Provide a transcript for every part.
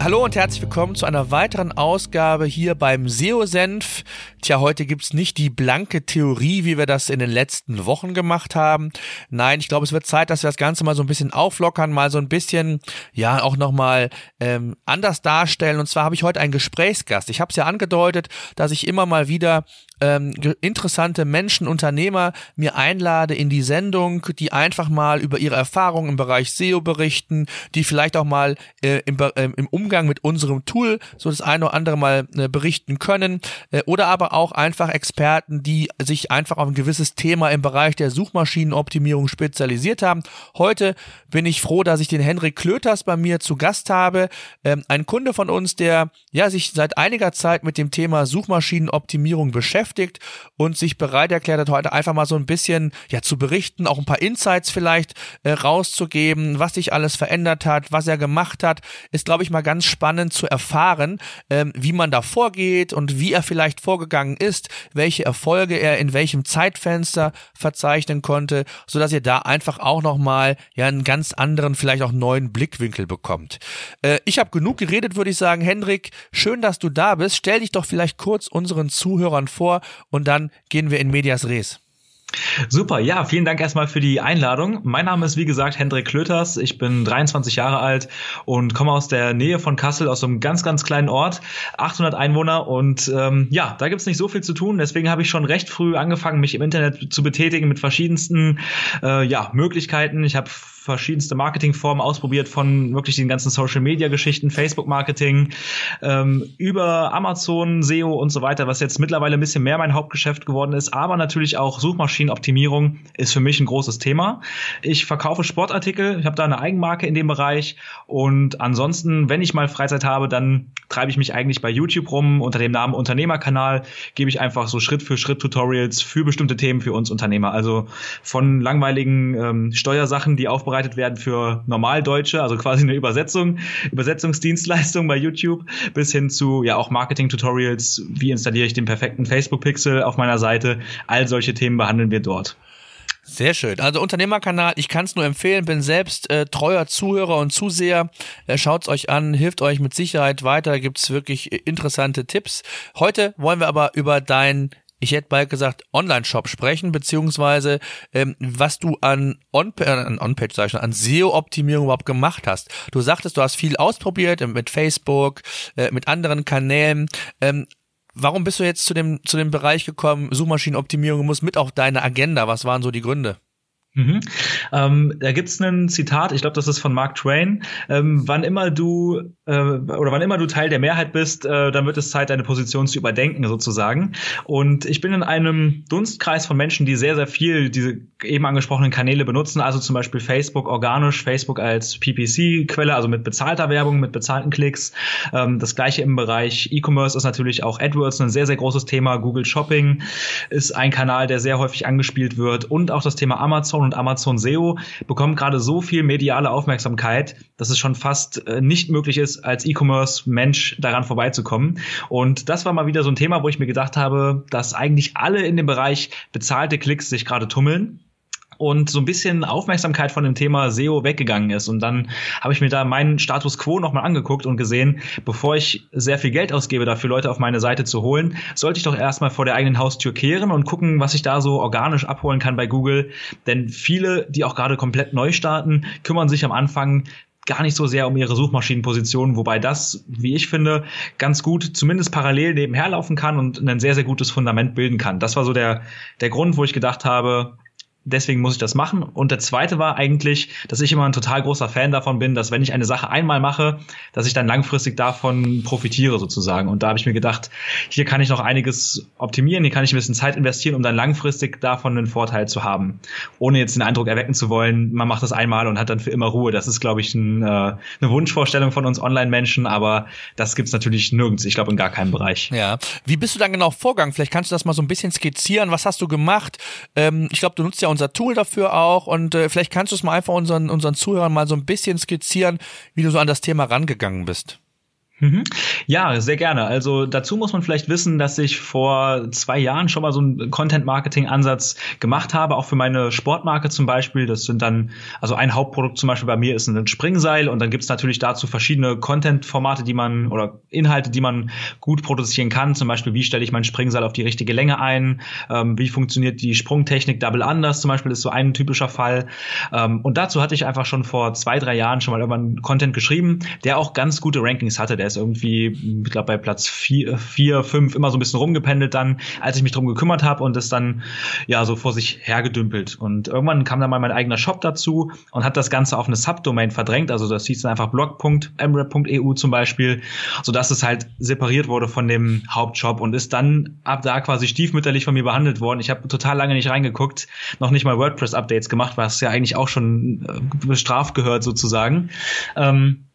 Hallo und herzlich willkommen zu einer weiteren Ausgabe hier beim SEO-Senf. Tja, heute gibt's nicht die blanke Theorie, wie wir das in den letzten Wochen gemacht haben. Nein, ich glaube, es wird Zeit, dass wir das Ganze mal so ein bisschen auflockern, mal so ein bisschen, ja, auch nochmal ähm, anders darstellen. Und zwar habe ich heute einen Gesprächsgast. Ich habe es ja angedeutet, dass ich immer mal wieder ähm, interessante Menschen, Unternehmer mir einlade in die Sendung, die einfach mal über ihre Erfahrungen im Bereich SEO berichten, die vielleicht auch mal äh, im, äh, im Umgang mit unserem Tool so das eine oder andere mal äh, berichten können. Äh, oder aber auch einfach Experten, die sich einfach auf ein gewisses Thema im Bereich der Suchmaschinenoptimierung spezialisiert haben. Heute bin ich froh, dass ich den Henrik Klöters bei mir zu Gast habe, ähm, ein Kunde von uns, der ja sich seit einiger Zeit mit dem Thema Suchmaschinenoptimierung beschäftigt beschäftigt und sich bereit erklärt hat, heute einfach mal so ein bisschen ja zu berichten, auch ein paar Insights vielleicht äh, rauszugeben, was sich alles verändert hat, was er gemacht hat, ist glaube ich mal ganz spannend zu erfahren, ähm, wie man da vorgeht und wie er vielleicht vorgegangen ist, welche Erfolge er in welchem Zeitfenster verzeichnen konnte, so dass ihr da einfach auch noch mal ja einen ganz anderen, vielleicht auch neuen Blickwinkel bekommt. Äh, ich habe genug geredet, würde ich sagen, Hendrik. Schön, dass du da bist. Stell dich doch vielleicht kurz unseren Zuhörern vor und dann gehen wir in Medias Res. Super, ja, vielen Dank erstmal für die Einladung. Mein Name ist wie gesagt Hendrik Klöters, ich bin 23 Jahre alt und komme aus der Nähe von Kassel, aus einem ganz, ganz kleinen Ort, 800 Einwohner und ähm, ja, da gibt's nicht so viel zu tun, deswegen habe ich schon recht früh angefangen, mich im Internet zu betätigen mit verschiedensten äh, ja, Möglichkeiten. Ich habe verschiedenste Marketingformen ausprobiert, von wirklich den ganzen Social Media Geschichten, Facebook Marketing, ähm, über Amazon, SEO und so weiter, was jetzt mittlerweile ein bisschen mehr mein Hauptgeschäft geworden ist, aber natürlich auch Suchmaschinenoptimierung ist für mich ein großes Thema. Ich verkaufe Sportartikel, ich habe da eine Eigenmarke in dem Bereich und ansonsten, wenn ich mal Freizeit habe, dann treibe ich mich eigentlich bei YouTube rum unter dem Namen Unternehmerkanal, gebe ich einfach so Schritt für Schritt Tutorials für bestimmte Themen für uns Unternehmer. Also von langweiligen ähm, Steuersachen, die aufbereitet aufbereitet werden für Normaldeutsche, also quasi eine Übersetzung, Übersetzungsdienstleistung bei YouTube, bis hin zu ja auch Marketing-Tutorials, wie installiere ich den perfekten Facebook-Pixel auf meiner Seite. All solche Themen behandeln wir dort. Sehr schön. Also Unternehmerkanal, ich kann es nur empfehlen, bin selbst äh, treuer Zuhörer und Zuseher. Äh, Schaut euch an, hilft euch mit Sicherheit weiter, gibt's wirklich interessante Tipps. Heute wollen wir aber über dein ich hätte bald gesagt, Online-Shop sprechen, beziehungsweise ähm, was du an On-Page, äh, On sag ich schon, an SEO-Optimierung überhaupt gemacht hast. Du sagtest, du hast viel ausprobiert mit Facebook, äh, mit anderen Kanälen. Ähm, warum bist du jetzt zu dem, zu dem Bereich gekommen, Suchmaschinenoptimierung muss mit auf deine Agenda? Was waren so die Gründe? Mhm. Ähm, da gibt's ein Zitat, ich glaube, das ist von Mark Twain. Ähm, wann immer du äh, oder wann immer du Teil der Mehrheit bist, äh, dann wird es Zeit, deine Position zu überdenken, sozusagen. Und ich bin in einem Dunstkreis von Menschen, die sehr, sehr viel diese eben angesprochenen Kanäle benutzen, also zum Beispiel Facebook organisch, Facebook als PPC-Quelle, also mit bezahlter Werbung, mit bezahlten Klicks. Ähm, das gleiche im Bereich E-Commerce ist natürlich auch AdWords ein sehr, sehr großes Thema. Google Shopping ist ein Kanal, der sehr häufig angespielt wird und auch das Thema Amazon und Amazon SEO bekommen gerade so viel mediale Aufmerksamkeit, dass es schon fast äh, nicht möglich ist, als E-Commerce-Mensch daran vorbeizukommen. Und das war mal wieder so ein Thema, wo ich mir gedacht habe, dass eigentlich alle in dem Bereich bezahlte Klicks sich gerade tummeln und so ein bisschen Aufmerksamkeit von dem Thema SEO weggegangen ist. Und dann habe ich mir da meinen Status quo nochmal angeguckt und gesehen, bevor ich sehr viel Geld ausgebe, dafür Leute auf meine Seite zu holen, sollte ich doch erstmal vor der eigenen Haustür kehren und gucken, was ich da so organisch abholen kann bei Google. Denn viele, die auch gerade komplett neu starten, kümmern sich am Anfang gar nicht so sehr um ihre Suchmaschinenposition, wobei das, wie ich finde, ganz gut zumindest parallel nebenher laufen kann und ein sehr, sehr gutes Fundament bilden kann. Das war so der, der Grund, wo ich gedacht habe, deswegen muss ich das machen. Und der zweite war eigentlich, dass ich immer ein total großer Fan davon bin, dass wenn ich eine Sache einmal mache, dass ich dann langfristig davon profitiere sozusagen. Und da habe ich mir gedacht, hier kann ich noch einiges optimieren, hier kann ich ein bisschen Zeit investieren, um dann langfristig davon einen Vorteil zu haben. Ohne jetzt den Eindruck erwecken zu wollen, man macht das einmal und hat dann für immer Ruhe. Das ist, glaube ich, ein, äh, eine Wunschvorstellung von uns Online-Menschen, aber das gibt's natürlich nirgends. Ich glaube, in gar keinem Bereich. Ja. Wie bist du dann genau vorgegangen? Vielleicht kannst du das mal so ein bisschen skizzieren. Was hast du gemacht? Ähm, ich glaube, du nutzt ja unser Tool dafür auch und äh, vielleicht kannst du es mal einfach unseren, unseren Zuhörern mal so ein bisschen skizzieren, wie du so an das Thema rangegangen bist. Mhm. Ja, sehr gerne. Also dazu muss man vielleicht wissen, dass ich vor zwei Jahren schon mal so einen Content-Marketing-Ansatz gemacht habe, auch für meine Sportmarke zum Beispiel. Das sind dann, also ein Hauptprodukt zum Beispiel bei mir ist ein Springseil und dann gibt's natürlich dazu verschiedene Content-Formate, die man oder Inhalte, die man gut produzieren kann. Zum Beispiel, wie stelle ich mein Springseil auf die richtige Länge ein? Ähm, wie funktioniert die Sprungtechnik Double Unders zum Beispiel ist so ein typischer Fall. Ähm, und dazu hatte ich einfach schon vor zwei, drei Jahren schon mal irgendwann Content geschrieben, der auch ganz gute Rankings hatte. Der ist irgendwie, ich glaube, bei Platz vier, vier, fünf immer so ein bisschen rumgependelt dann, als ich mich drum gekümmert habe und es dann ja so vor sich hergedümpelt. Und irgendwann kam dann mal mein eigener Shop dazu und hat das Ganze auf eine Subdomain verdrängt. Also das hieß dann einfach blog.mrap.eu zum Beispiel, sodass es halt separiert wurde von dem Hauptshop und ist dann ab da quasi stiefmütterlich von mir behandelt worden. Ich habe total lange nicht reingeguckt, noch nicht mal WordPress-Updates gemacht, was ja eigentlich auch schon äh, bestraft gehört sozusagen. Ähm,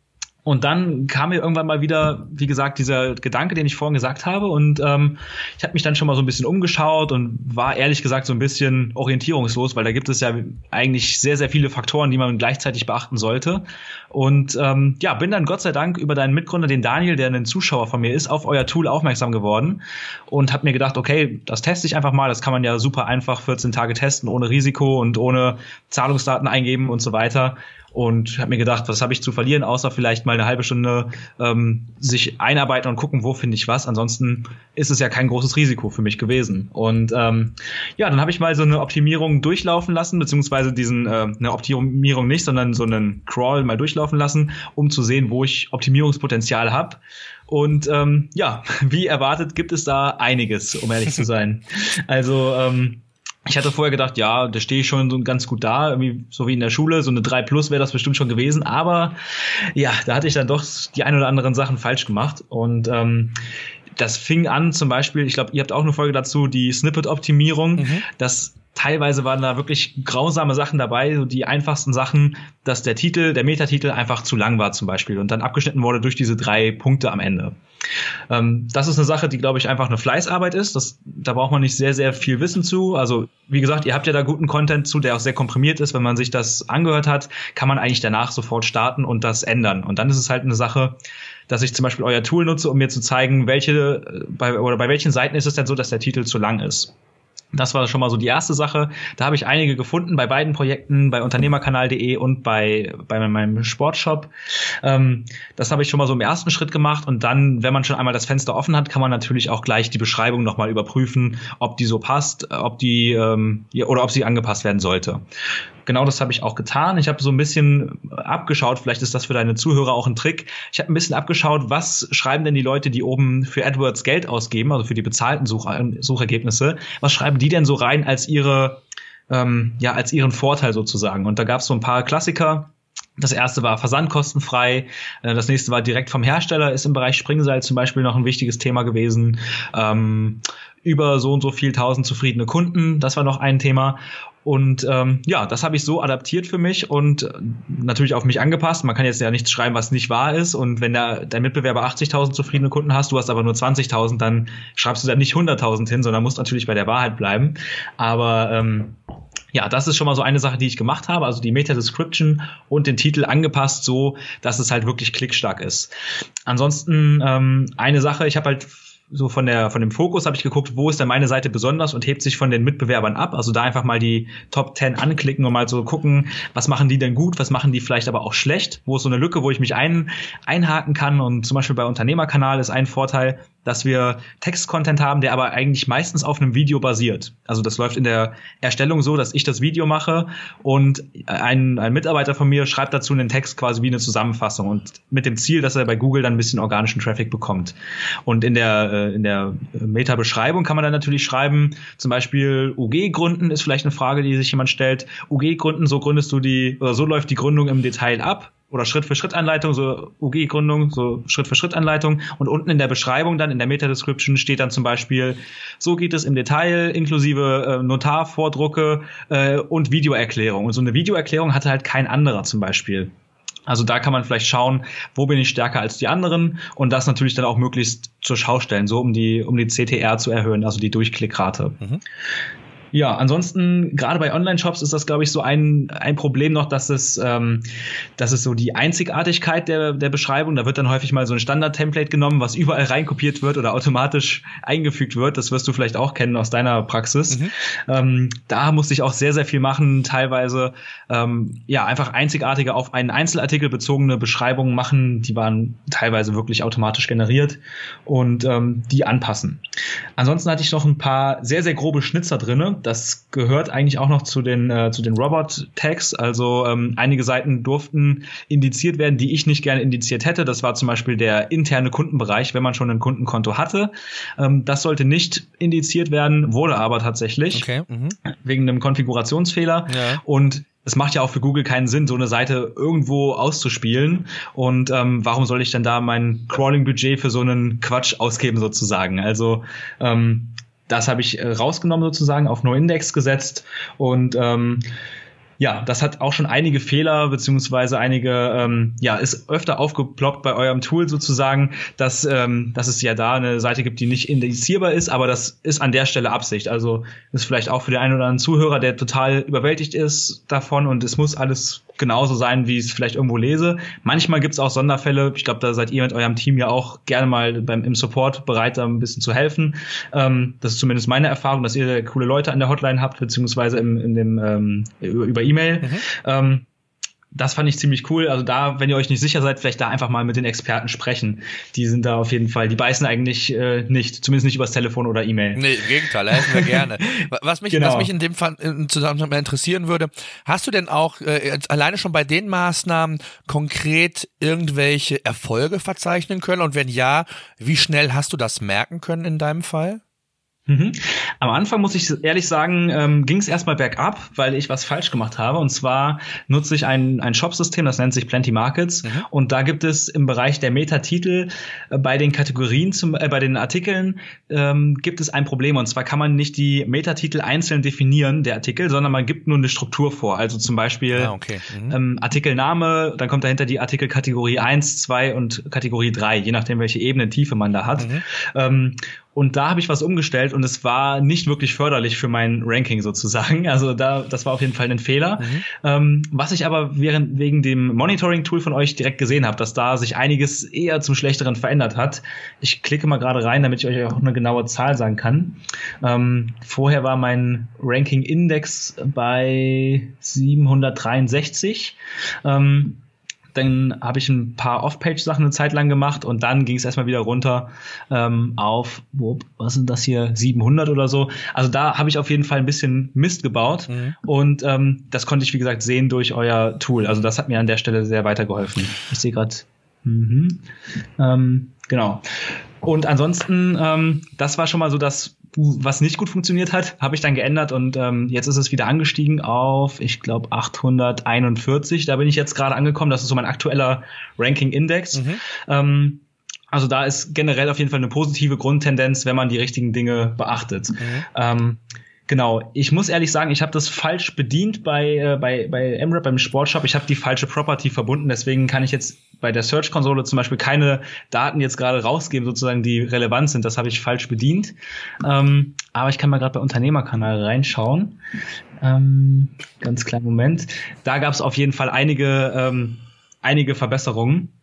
und dann kam mir irgendwann mal wieder, wie gesagt, dieser Gedanke, den ich vorhin gesagt habe. Und ähm, ich habe mich dann schon mal so ein bisschen umgeschaut und war ehrlich gesagt so ein bisschen orientierungslos, weil da gibt es ja eigentlich sehr, sehr viele Faktoren, die man gleichzeitig beachten sollte. Und ähm, ja, bin dann Gott sei Dank über deinen Mitgründer, den Daniel, der ein Zuschauer von mir ist, auf euer Tool aufmerksam geworden und habe mir gedacht, okay, das teste ich einfach mal. Das kann man ja super einfach 14 Tage testen, ohne Risiko und ohne Zahlungsdaten eingeben und so weiter und habe mir gedacht, was habe ich zu verlieren, außer vielleicht mal eine halbe Stunde ähm, sich einarbeiten und gucken, wo finde ich was. Ansonsten ist es ja kein großes Risiko für mich gewesen. Und ähm, ja, dann habe ich mal so eine Optimierung durchlaufen lassen, beziehungsweise diesen äh, eine Optimierung nicht, sondern so einen Crawl mal durchlaufen lassen, um zu sehen, wo ich Optimierungspotenzial habe. Und ähm, ja, wie erwartet gibt es da einiges, um ehrlich zu sein. Also ähm, ich hatte vorher gedacht, ja, da stehe ich schon so ganz gut da, irgendwie so wie in der Schule, so eine 3 plus wäre das bestimmt schon gewesen, aber ja, da hatte ich dann doch die ein oder anderen Sachen falsch gemacht und ähm, das fing an zum Beispiel, ich glaube, ihr habt auch eine Folge dazu, die Snippet-Optimierung, mhm. das teilweise waren da wirklich grausame Sachen dabei, so die einfachsten Sachen, dass der Titel, der Metatitel einfach zu lang war zum Beispiel und dann abgeschnitten wurde durch diese drei Punkte am Ende. Ähm, das ist eine Sache, die, glaube ich, einfach eine Fleißarbeit ist. Das, da braucht man nicht sehr, sehr viel Wissen zu. Also, wie gesagt, ihr habt ja da guten Content zu, der auch sehr komprimiert ist. Wenn man sich das angehört hat, kann man eigentlich danach sofort starten und das ändern. Und dann ist es halt eine Sache, dass ich zum Beispiel euer Tool nutze, um mir zu zeigen, welche, äh, bei, oder bei welchen Seiten ist es denn so, dass der Titel zu lang ist. Das war schon mal so die erste Sache. Da habe ich einige gefunden bei beiden Projekten, bei unternehmerkanal.de und bei, bei meinem Sportshop. Ähm, das habe ich schon mal so im ersten Schritt gemacht. Und dann, wenn man schon einmal das Fenster offen hat, kann man natürlich auch gleich die Beschreibung nochmal überprüfen, ob die so passt, ob die ähm, oder ob sie angepasst werden sollte genau das habe ich auch getan. Ich habe so ein bisschen abgeschaut, vielleicht ist das für deine Zuhörer auch ein Trick. Ich habe ein bisschen abgeschaut, was schreiben denn die Leute, die oben für AdWords Geld ausgeben, also für die bezahlten Such Suchergebnisse, was schreiben die denn so rein als ihre, ähm, ja, als ihren Vorteil sozusagen? Und da gab es so ein paar Klassiker. Das erste war versandkostenfrei, äh, das nächste war direkt vom Hersteller, ist im Bereich Springseil zum Beispiel noch ein wichtiges Thema gewesen. Ähm, über so und so viel tausend zufriedene Kunden, das war noch ein Thema. Und ähm, ja, das habe ich so adaptiert für mich und äh, natürlich auf mich angepasst. Man kann jetzt ja nichts schreiben, was nicht wahr ist. Und wenn der, dein Mitbewerber 80.000 zufriedene Kunden hast, du hast aber nur 20.000, dann schreibst du da nicht 100.000 hin, sondern musst natürlich bei der Wahrheit bleiben. Aber ähm, ja, das ist schon mal so eine Sache, die ich gemacht habe. Also die Meta-Description und den Titel angepasst so, dass es halt wirklich klickstark ist. Ansonsten ähm, eine Sache, ich habe halt so von der von dem Fokus habe ich geguckt, wo ist denn meine Seite besonders und hebt sich von den Mitbewerbern ab. Also da einfach mal die Top 10 anklicken und mal so gucken, was machen die denn gut, was machen die vielleicht aber auch schlecht, wo ist so eine Lücke, wo ich mich ein, einhaken kann und zum Beispiel bei Unternehmerkanal ist ein Vorteil, dass wir Text-Content haben, der aber eigentlich meistens auf einem Video basiert. Also das läuft in der Erstellung so, dass ich das Video mache und ein, ein Mitarbeiter von mir schreibt dazu einen Text quasi wie eine Zusammenfassung und mit dem Ziel, dass er bei Google dann ein bisschen organischen Traffic bekommt. Und in der, äh, in der Meta-Beschreibung kann man dann natürlich schreiben, zum Beispiel UG gründen ist vielleicht eine Frage, die sich jemand stellt. UG gründen, so gründest du die, oder so läuft die Gründung im Detail ab oder Schritt-für-Schritt-Anleitung, so UG-Gründung, so Schritt-für-Schritt-Anleitung. Und unten in der Beschreibung dann, in der Meta-Description steht dann zum Beispiel, so geht es im Detail, inklusive äh, Notarvordrucke äh, und Videoerklärung. Und so eine Videoerklärung hatte halt kein anderer zum Beispiel. Also da kann man vielleicht schauen, wo bin ich stärker als die anderen und das natürlich dann auch möglichst zur Schau stellen, so um die, um die CTR zu erhöhen, also die Durchklickrate. Mhm. Ja, ansonsten, gerade bei Online-Shops ist das, glaube ich, so ein, ein Problem noch, dass es, ähm, dass es so die Einzigartigkeit der, der Beschreibung, da wird dann häufig mal so ein Standard-Template genommen, was überall reinkopiert wird oder automatisch eingefügt wird. Das wirst du vielleicht auch kennen aus deiner Praxis. Mhm. Ähm, da musste ich auch sehr, sehr viel machen, teilweise ähm, ja einfach einzigartige auf einen Einzelartikel bezogene Beschreibungen machen, die waren teilweise wirklich automatisch generiert und ähm, die anpassen. Ansonsten hatte ich noch ein paar sehr, sehr grobe Schnitzer drinne das gehört eigentlich auch noch zu den, äh, zu den Robot-Tags. Also ähm, einige Seiten durften indiziert werden, die ich nicht gerne indiziert hätte. Das war zum Beispiel der interne Kundenbereich, wenn man schon ein Kundenkonto hatte. Ähm, das sollte nicht indiziert werden, wurde aber tatsächlich. Okay. Mhm. Wegen einem Konfigurationsfehler. Ja. Und es macht ja auch für Google keinen Sinn, so eine Seite irgendwo auszuspielen. Und ähm, warum soll ich denn da mein Crawling-Budget für so einen Quatsch ausgeben sozusagen? Also ähm, das habe ich äh, rausgenommen sozusagen, auf No-Index gesetzt. Und ähm, ja, das hat auch schon einige Fehler beziehungsweise einige, ähm, ja, ist öfter aufgeploppt bei eurem Tool sozusagen, dass, ähm, dass es ja da eine Seite gibt, die nicht indizierbar ist, aber das ist an der Stelle Absicht. Also ist vielleicht auch für den einen oder anderen Zuhörer, der total überwältigt ist davon und es muss alles genauso sein, wie ich es vielleicht irgendwo lese. Manchmal gibt es auch Sonderfälle. Ich glaube, da seid ihr mit eurem Team ja auch gerne mal beim, im Support bereit, da ein bisschen zu helfen. Ähm, das ist zumindest meine Erfahrung, dass ihr coole Leute an der Hotline habt, beziehungsweise im, in dem, ähm, über E-Mail. Mhm. Ähm, das fand ich ziemlich cool. Also da, wenn ihr euch nicht sicher seid, vielleicht da einfach mal mit den Experten sprechen. Die sind da auf jeden Fall, die beißen eigentlich äh, nicht, zumindest nicht übers Telefon oder E-Mail. Nee, im Gegenteil, helfen wir gerne. Was mich, genau. was mich in dem Fall in Zusammenhang interessieren würde, hast du denn auch äh, alleine schon bei den Maßnahmen konkret irgendwelche Erfolge verzeichnen können? Und wenn ja, wie schnell hast du das merken können in deinem Fall? Mhm. Am Anfang muss ich ehrlich sagen, ähm, ging es erstmal bergab, weil ich was falsch gemacht habe. Und zwar nutze ich ein, ein Shop-System, das nennt sich Plenty Markets. Mhm. Und da gibt es im Bereich der Metatitel äh, bei den Kategorien, zum, äh, bei den Artikeln, ähm, gibt es ein Problem. Und zwar kann man nicht die Metatitel einzeln definieren, der Artikel, sondern man gibt nur eine Struktur vor. Also zum Beispiel ah, okay. mhm. ähm, Artikelname, dann kommt dahinter die Artikelkategorie 1, 2 und Kategorie 3, je nachdem, welche Ebene Tiefe man da hat. Mhm. Ähm, und da habe ich was umgestellt und es war nicht wirklich förderlich für mein Ranking sozusagen. Also da, das war auf jeden Fall ein Fehler. Mhm. Ähm, was ich aber während, wegen dem Monitoring-Tool von euch direkt gesehen habe, dass da sich einiges eher zum Schlechteren verändert hat. Ich klicke mal gerade rein, damit ich euch auch eine genaue Zahl sagen kann. Ähm, vorher war mein Ranking-Index bei 763. Ähm, dann habe ich ein paar Off-Page-Sachen eine Zeit lang gemacht und dann ging es erstmal wieder runter ähm, auf, wo, was sind das hier, 700 oder so. Also da habe ich auf jeden Fall ein bisschen Mist gebaut mhm. und ähm, das konnte ich, wie gesagt, sehen durch euer Tool. Also das hat mir an der Stelle sehr weitergeholfen. Ich sehe gerade, mhm. ähm, genau. Und ansonsten, ähm, das war schon mal so das was nicht gut funktioniert hat, habe ich dann geändert und ähm, jetzt ist es wieder angestiegen auf, ich glaube, 841. Da bin ich jetzt gerade angekommen. Das ist so mein aktueller Ranking-Index. Mhm. Ähm, also da ist generell auf jeden Fall eine positive Grundtendenz, wenn man die richtigen Dinge beachtet. Mhm. Ähm, Genau, ich muss ehrlich sagen, ich habe das falsch bedient bei, äh, bei, bei MRAP, beim Sportshop. Ich habe die falsche Property verbunden, deswegen kann ich jetzt bei der Search-Konsole zum Beispiel keine Daten jetzt gerade rausgeben, sozusagen, die relevant sind. Das habe ich falsch bedient. Ähm, aber ich kann mal gerade bei Unternehmerkanal reinschauen. Ähm, ganz kleinen Moment. Da gab es auf jeden Fall einige, ähm, einige Verbesserungen.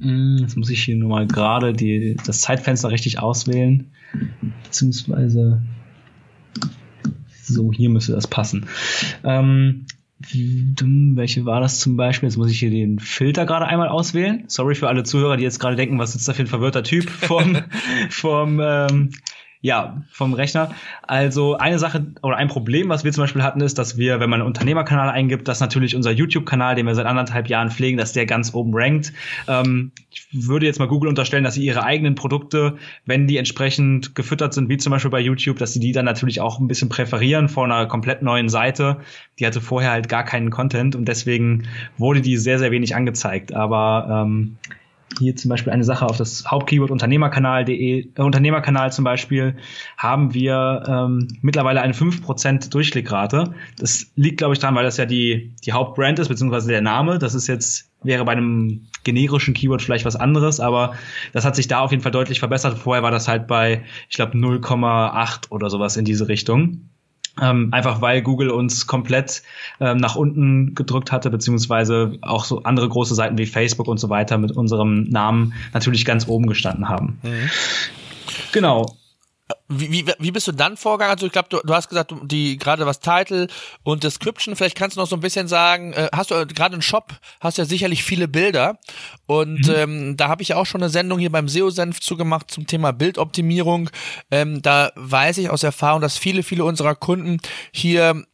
Hm, jetzt muss ich hier nur mal gerade das Zeitfenster richtig auswählen. Beziehungsweise so, hier müsste das passen. Ähm, welche war das zum Beispiel? Jetzt muss ich hier den Filter gerade einmal auswählen. Sorry für alle Zuhörer, die jetzt gerade denken, was ist da für ein verwirrter Typ vom, vom ähm, ja, vom Rechner. Also eine Sache oder ein Problem, was wir zum Beispiel hatten, ist, dass wir, wenn man einen Unternehmerkanal eingibt, dass natürlich unser YouTube-Kanal, den wir seit anderthalb Jahren pflegen, dass der ganz oben rankt. Ähm, ich würde jetzt mal Google unterstellen, dass sie ihre eigenen Produkte, wenn die entsprechend gefüttert sind, wie zum Beispiel bei YouTube, dass sie die dann natürlich auch ein bisschen präferieren vor einer komplett neuen Seite. Die hatte vorher halt gar keinen Content und deswegen wurde die sehr, sehr wenig angezeigt. Aber ähm, hier zum Beispiel eine Sache auf das Hauptkeyword Unternehmerkanal.de, äh, Unternehmerkanal zum Beispiel, haben wir ähm, mittlerweile eine 5% Durchklickrate. Das liegt, glaube ich, daran, weil das ja die, die Hauptbrand ist, beziehungsweise der Name. Das ist jetzt, wäre bei einem generischen Keyword vielleicht was anderes, aber das hat sich da auf jeden Fall deutlich verbessert. Vorher war das halt bei, ich glaube, 0,8 oder sowas in diese Richtung. Ähm, einfach weil Google uns komplett ähm, nach unten gedrückt hatte, beziehungsweise auch so andere große Seiten wie Facebook und so weiter mit unserem Namen natürlich ganz oben gestanden haben. Mhm. Genau. Wie, wie, wie bist du dann vorgegangen? Also ich glaube, du, du hast gesagt, die gerade was Title und Description, vielleicht kannst du noch so ein bisschen sagen, äh, hast du äh, gerade einen Shop, hast ja sicherlich viele Bilder und mhm. ähm, da habe ich auch schon eine Sendung hier beim SEO-Senf zugemacht zum Thema Bildoptimierung. Ähm, da weiß ich aus Erfahrung, dass viele, viele unserer Kunden hier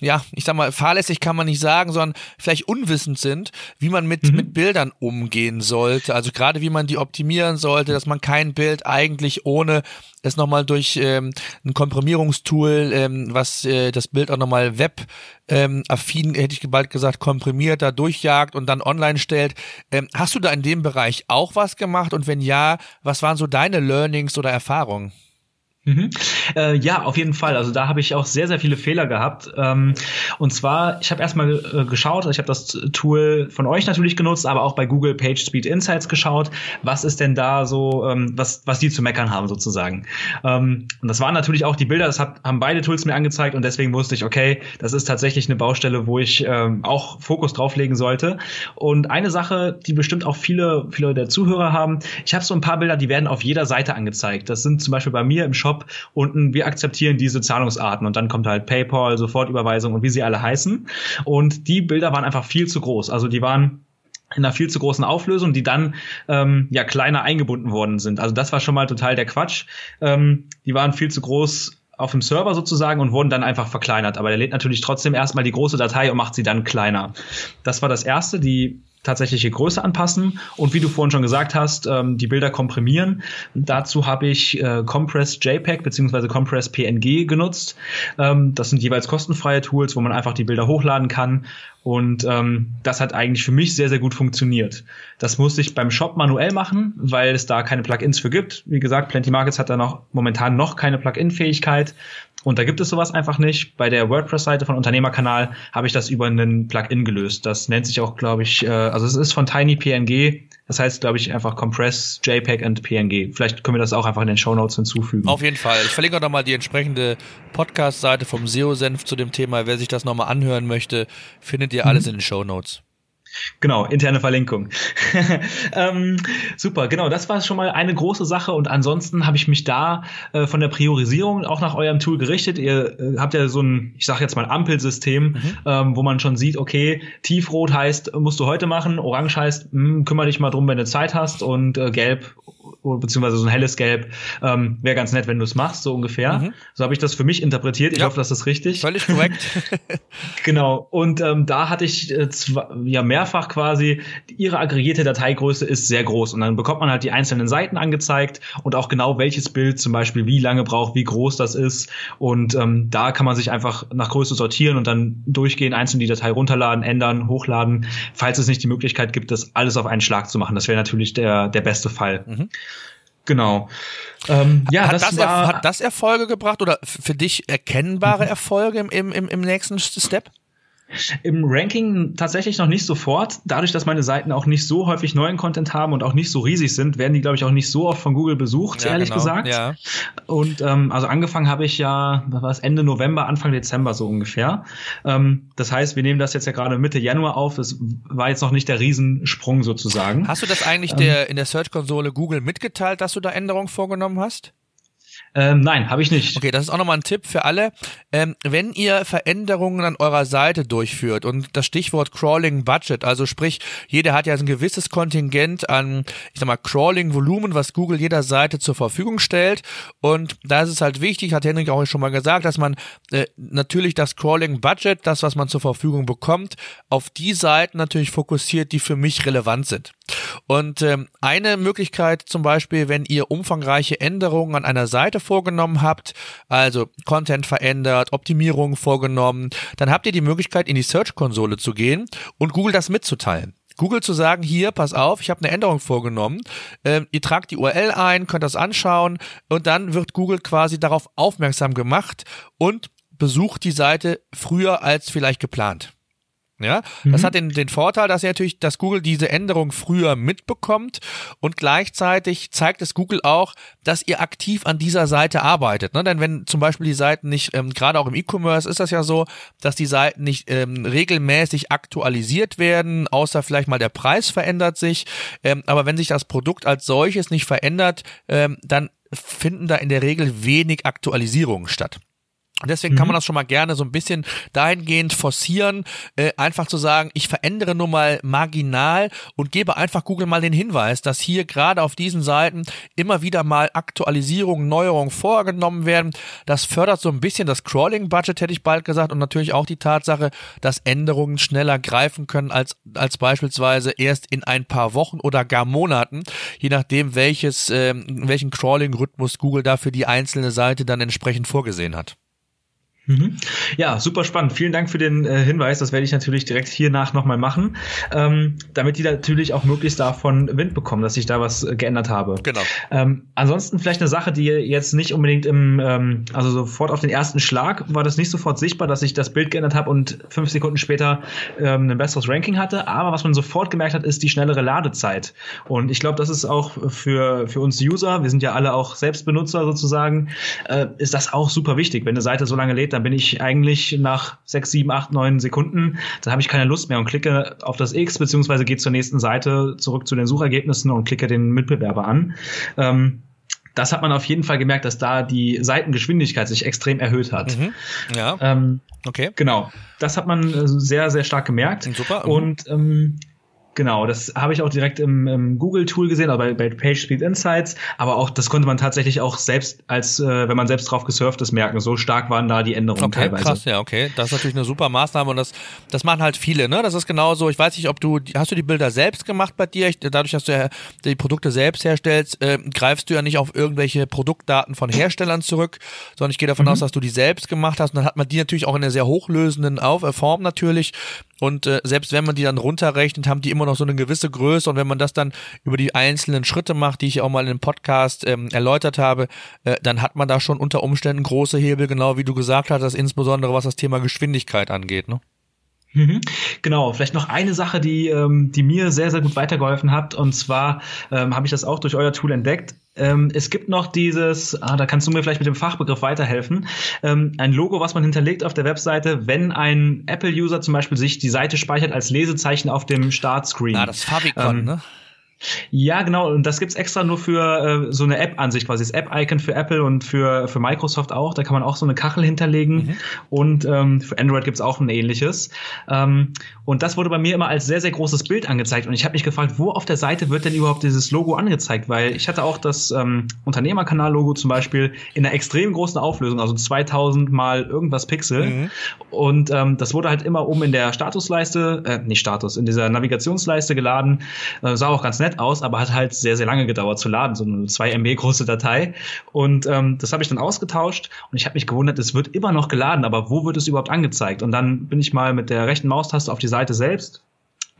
ja, ich sag mal, fahrlässig kann man nicht sagen, sondern vielleicht unwissend sind, wie man mit, mhm. mit Bildern umgehen sollte. Also gerade wie man die optimieren sollte, dass man kein Bild eigentlich ohne es nochmal durch ähm, ein Komprimierungstool, ähm, was äh, das Bild auch nochmal web ähm, affin, hätte ich bald gesagt, komprimiert, da durchjagt und dann online stellt. Ähm, hast du da in dem Bereich auch was gemacht? Und wenn ja, was waren so deine Learnings oder Erfahrungen? Mhm. Äh, ja, auf jeden Fall. Also da habe ich auch sehr, sehr viele Fehler gehabt. Ähm, und zwar, ich habe erstmal äh, geschaut, ich habe das Tool von euch natürlich genutzt, aber auch bei Google PageSpeed Insights geschaut, was ist denn da so, ähm, was, was die zu meckern haben sozusagen. Ähm, und das waren natürlich auch die Bilder, das hat, haben beide Tools mir angezeigt und deswegen wusste ich, okay, das ist tatsächlich eine Baustelle, wo ich ähm, auch Fokus drauflegen sollte. Und eine Sache, die bestimmt auch viele, viele der Zuhörer haben, ich habe so ein paar Bilder, die werden auf jeder Seite angezeigt. Das sind zum Beispiel bei mir im Shop Shop unten, wir akzeptieren diese Zahlungsarten und dann kommt halt PayPal, Sofortüberweisung und wie sie alle heißen. Und die Bilder waren einfach viel zu groß. Also die waren in einer viel zu großen Auflösung, die dann ähm, ja kleiner eingebunden worden sind. Also das war schon mal total der Quatsch. Ähm, die waren viel zu groß auf dem Server sozusagen und wurden dann einfach verkleinert. Aber der lädt natürlich trotzdem erstmal die große Datei und macht sie dann kleiner. Das war das erste, die tatsächliche Größe anpassen und wie du vorhin schon gesagt hast, ähm, die Bilder komprimieren. Dazu habe ich äh, Compress JPEG bzw. Compress PNG genutzt. Ähm, das sind jeweils kostenfreie Tools, wo man einfach die Bilder hochladen kann und ähm, das hat eigentlich für mich sehr, sehr gut funktioniert. Das musste ich beim Shop manuell machen, weil es da keine Plugins für gibt. Wie gesagt, Plenty Markets hat da noch momentan noch keine Plugin-Fähigkeit. Und da gibt es sowas einfach nicht. Bei der WordPress-Seite von Unternehmerkanal habe ich das über einen Plugin gelöst. Das nennt sich auch, glaube ich, äh, also es ist von TinyPNG. Das heißt, glaube ich, einfach Compress JPEG und PNG. Vielleicht können wir das auch einfach in den Show Notes hinzufügen. Auf jeden Fall. Ich verlinke auch nochmal die entsprechende Podcast-Seite vom SEO-Senf zu dem Thema. Wer sich das nochmal anhören möchte, findet ihr alles mhm. in den Show Notes. Genau, interne Verlinkung. ähm, super, genau, das war schon mal eine große Sache und ansonsten habe ich mich da äh, von der Priorisierung auch nach eurem Tool gerichtet. Ihr äh, habt ja so ein, ich sage jetzt mal Ampelsystem, mhm. ähm, wo man schon sieht, okay, tiefrot heißt, musst du heute machen, orange heißt, mh, hm, kümmere dich mal drum, wenn du Zeit hast und äh, gelb beziehungsweise so ein helles Gelb, ähm, wäre ganz nett, wenn du es machst, so ungefähr. Mhm. So habe ich das für mich interpretiert. Ich ja. hoffe, das ist richtig. Völlig korrekt. genau. Und ähm, da hatte ich äh, zwar, ja mehrfach quasi, ihre aggregierte Dateigröße ist sehr groß. Und dann bekommt man halt die einzelnen Seiten angezeigt und auch genau welches Bild zum Beispiel wie lange braucht, wie groß das ist. Und ähm, da kann man sich einfach nach Größe sortieren und dann durchgehen, einzeln die Datei runterladen, ändern, hochladen, falls es nicht die Möglichkeit gibt, das alles auf einen Schlag zu machen. Das wäre natürlich der, der beste Fall. Mhm. Genau. Ähm, ja, hat das, das war, hat das Erfolge gebracht oder für dich erkennbare mhm. Erfolge im, im, im nächsten Step? Im Ranking tatsächlich noch nicht sofort. Dadurch, dass meine Seiten auch nicht so häufig neuen Content haben und auch nicht so riesig sind, werden die, glaube ich, auch nicht so oft von Google besucht, ja, ehrlich genau. gesagt. Ja. Und ähm, also angefangen habe ich ja, was war es, Ende November, Anfang Dezember so ungefähr. Ähm, das heißt, wir nehmen das jetzt ja gerade Mitte Januar auf. Das war jetzt noch nicht der Riesensprung sozusagen. Hast du das eigentlich ähm, der, in der Search-Konsole Google mitgeteilt, dass du da Änderungen vorgenommen hast? Ähm, nein, habe ich nicht. Okay, das ist auch nochmal ein Tipp für alle. Ähm, wenn ihr Veränderungen an eurer Seite durchführt und das Stichwort Crawling Budget, also sprich, jeder hat ja ein gewisses Kontingent an, ich sag mal, Crawling Volumen, was Google jeder Seite zur Verfügung stellt. Und da ist es halt wichtig, hat Henrik auch schon mal gesagt, dass man äh, natürlich das Crawling Budget, das, was man zur Verfügung bekommt, auf die Seiten natürlich fokussiert, die für mich relevant sind. Und ähm, eine Möglichkeit zum Beispiel, wenn ihr umfangreiche Änderungen an einer Seite vorgenommen habt, also Content verändert, Optimierungen vorgenommen, dann habt ihr die Möglichkeit, in die Search-Konsole zu gehen und Google das mitzuteilen. Google zu sagen, hier, pass auf, ich habe eine Änderung vorgenommen, ähm, ihr tragt die URL ein, könnt das anschauen und dann wird Google quasi darauf aufmerksam gemacht und besucht die Seite früher als vielleicht geplant. Ja, das mhm. hat den, den Vorteil, dass natürlich, dass Google diese Änderung früher mitbekommt und gleichzeitig zeigt es Google auch, dass ihr aktiv an dieser Seite arbeitet. Ne? Denn wenn zum Beispiel die Seiten nicht, ähm, gerade auch im E-Commerce ist das ja so, dass die Seiten nicht ähm, regelmäßig aktualisiert werden, außer vielleicht mal der Preis verändert sich. Ähm, aber wenn sich das Produkt als solches nicht verändert, ähm, dann finden da in der Regel wenig Aktualisierungen statt. Und deswegen mhm. kann man das schon mal gerne so ein bisschen dahingehend forcieren, äh, einfach zu sagen, ich verändere nur mal marginal und gebe einfach Google mal den Hinweis, dass hier gerade auf diesen Seiten immer wieder mal Aktualisierungen, Neuerungen vorgenommen werden. Das fördert so ein bisschen das Crawling-Budget, hätte ich bald gesagt, und natürlich auch die Tatsache, dass Änderungen schneller greifen können als, als beispielsweise erst in ein paar Wochen oder gar Monaten, je nachdem, welches, äh, welchen Crawling-Rhythmus Google da für die einzelne Seite dann entsprechend vorgesehen hat. Mhm. Ja, super spannend. Vielen Dank für den äh, Hinweis. Das werde ich natürlich direkt hiernach nochmal machen, ähm, damit die natürlich auch möglichst davon Wind bekommen, dass ich da was äh, geändert habe. Genau. Ähm, ansonsten vielleicht eine Sache, die jetzt nicht unbedingt im, ähm, also sofort auf den ersten Schlag war das nicht sofort sichtbar, dass ich das Bild geändert habe und fünf Sekunden später ähm, ein besseres Ranking hatte. Aber was man sofort gemerkt hat, ist die schnellere Ladezeit. Und ich glaube, das ist auch für, für uns User, wir sind ja alle auch Selbstbenutzer sozusagen, äh, ist das auch super wichtig. Wenn eine Seite so lange lädt, dann bin ich eigentlich nach sechs, sieben, acht, neun Sekunden, dann habe ich keine Lust mehr und klicke auf das X, beziehungsweise gehe zur nächsten Seite zurück zu den Suchergebnissen und klicke den Mitbewerber an. Ähm, das hat man auf jeden Fall gemerkt, dass da die Seitengeschwindigkeit sich extrem erhöht hat. Mhm. Ja. Ähm, okay. Genau. Das hat man äh, sehr, sehr stark gemerkt. Super. Mhm. Und ähm, Genau, das habe ich auch direkt im, im Google-Tool gesehen, oder bei, bei PageSpeed Insights. Aber auch das konnte man tatsächlich auch selbst, als äh, wenn man selbst drauf gesurft ist, merken. So stark waren da die Änderungen okay, teilweise. Krass, ja, okay. Das ist natürlich eine super Maßnahme und das, das machen halt viele. Ne, das ist genauso. Ich weiß nicht, ob du hast du die Bilder selbst gemacht bei dir? Ich, dadurch, dass du ja die Produkte selbst herstellst, äh, greifst du ja nicht auf irgendwelche Produktdaten von Herstellern zurück, sondern ich gehe davon mhm. aus, dass du die selbst gemacht hast. Und dann hat man die natürlich auch in einer sehr hochlösenden Auf äh, Form natürlich. Und äh, selbst wenn man die dann runterrechnet, haben die immer noch so eine gewisse Größe. Und wenn man das dann über die einzelnen Schritte macht, die ich auch mal in dem Podcast ähm, erläutert habe, äh, dann hat man da schon unter Umständen große Hebel, genau wie du gesagt hast, insbesondere was das Thema Geschwindigkeit angeht. Ne? Mhm. Genau, vielleicht noch eine Sache, die, ähm, die mir sehr, sehr gut weitergeholfen hat. Und zwar ähm, habe ich das auch durch euer Tool entdeckt. Ähm, es gibt noch dieses, ah, da kannst du mir vielleicht mit dem Fachbegriff weiterhelfen, ähm, ein Logo, was man hinterlegt auf der Webseite, wenn ein Apple-User zum Beispiel sich die Seite speichert als Lesezeichen auf dem Startscreen. Ah, das Favicon, ähm, ne? Ja, genau. Und das gibt's extra nur für äh, so eine App-Ansicht quasi. Das App-Icon für Apple und für, für Microsoft auch. Da kann man auch so eine Kachel hinterlegen. Mhm. Und ähm, für Android gibt's auch ein ähnliches. Ähm, und das wurde bei mir immer als sehr, sehr großes Bild angezeigt. Und ich habe mich gefragt, wo auf der Seite wird denn überhaupt dieses Logo angezeigt? Weil ich hatte auch das ähm, Unternehmerkanal-Logo zum Beispiel in einer extrem großen Auflösung, also 2000 mal irgendwas Pixel. Mhm. Und ähm, das wurde halt immer oben in der Statusleiste, äh, nicht Status, in dieser Navigationsleiste geladen. Äh, sah auch ganz nett aus, aber hat halt sehr, sehr lange gedauert zu laden, so eine 2 MB große Datei. Und ähm, das habe ich dann ausgetauscht und ich habe mich gewundert, es wird immer noch geladen, aber wo wird es überhaupt angezeigt? Und dann bin ich mal mit der rechten Maustaste auf die Seite selbst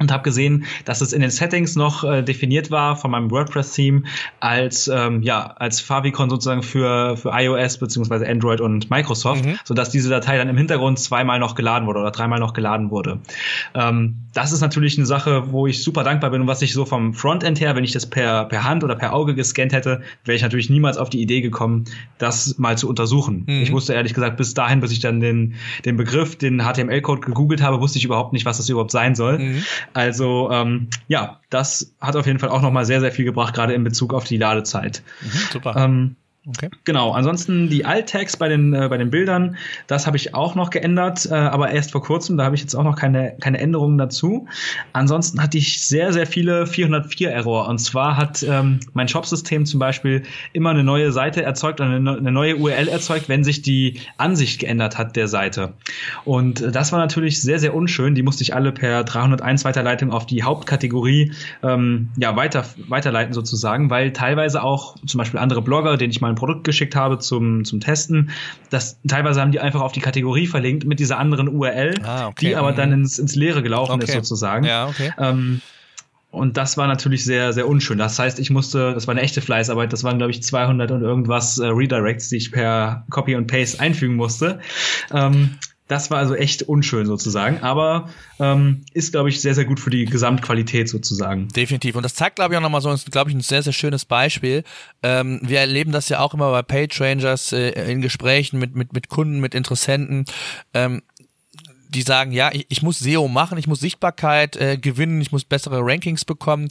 und habe gesehen, dass es in den Settings noch äh, definiert war von meinem WordPress-Theme als ähm, ja als Favicon sozusagen für für iOS beziehungsweise Android und Microsoft, mhm. so dass diese Datei dann im Hintergrund zweimal noch geladen wurde oder dreimal noch geladen wurde. Ähm, das ist natürlich eine Sache, wo ich super dankbar bin und was ich so vom Frontend her, wenn ich das per per Hand oder per Auge gescannt hätte, wäre ich natürlich niemals auf die Idee gekommen, das mal zu untersuchen. Mhm. Ich wusste ehrlich gesagt bis dahin, bis ich dann den den Begriff, den HTML-Code gegoogelt habe, wusste ich überhaupt nicht, was das überhaupt sein soll. Mhm. Also ähm, ja, das hat auf jeden Fall auch nochmal sehr, sehr viel gebracht, gerade in Bezug auf die Ladezeit. Mhm, super. Ähm, Okay. Genau, ansonsten die Alt-Tags bei den, äh, bei den Bildern, das habe ich auch noch geändert, äh, aber erst vor kurzem, da habe ich jetzt auch noch keine, keine Änderungen dazu. Ansonsten hatte ich sehr, sehr viele 404-Error und zwar hat ähm, mein Shop-System zum Beispiel immer eine neue Seite erzeugt, eine, eine neue URL erzeugt, wenn sich die Ansicht geändert hat der Seite. Und äh, das war natürlich sehr, sehr unschön. Die musste ich alle per 301 Weiterleitung auf die Hauptkategorie ähm, ja, weiter, weiterleiten sozusagen, weil teilweise auch zum Beispiel andere Blogger, denen ich mal ein Produkt geschickt habe zum, zum Testen, das teilweise haben die einfach auf die Kategorie verlinkt mit dieser anderen URL, ah, okay. die aber dann mhm. ins, ins Leere gelaufen okay. ist sozusagen. Ja, okay. Ähm, und das war natürlich sehr, sehr unschön. Das heißt, ich musste, das war eine echte Fleißarbeit, das waren, glaube ich, 200 und irgendwas äh, Redirects, die ich per Copy und Paste einfügen musste. Ähm, das war also echt unschön sozusagen, aber ähm, ist, glaube ich, sehr, sehr gut für die Gesamtqualität sozusagen. Definitiv. Und das zeigt, glaube ich, auch nochmal so, glaube ich, ein sehr, sehr schönes Beispiel. Ähm, wir erleben das ja auch immer bei PageRangers äh, in Gesprächen mit, mit, mit Kunden, mit Interessenten. Ähm, die sagen, ja, ich, ich muss SEO machen, ich muss Sichtbarkeit äh, gewinnen, ich muss bessere Rankings bekommen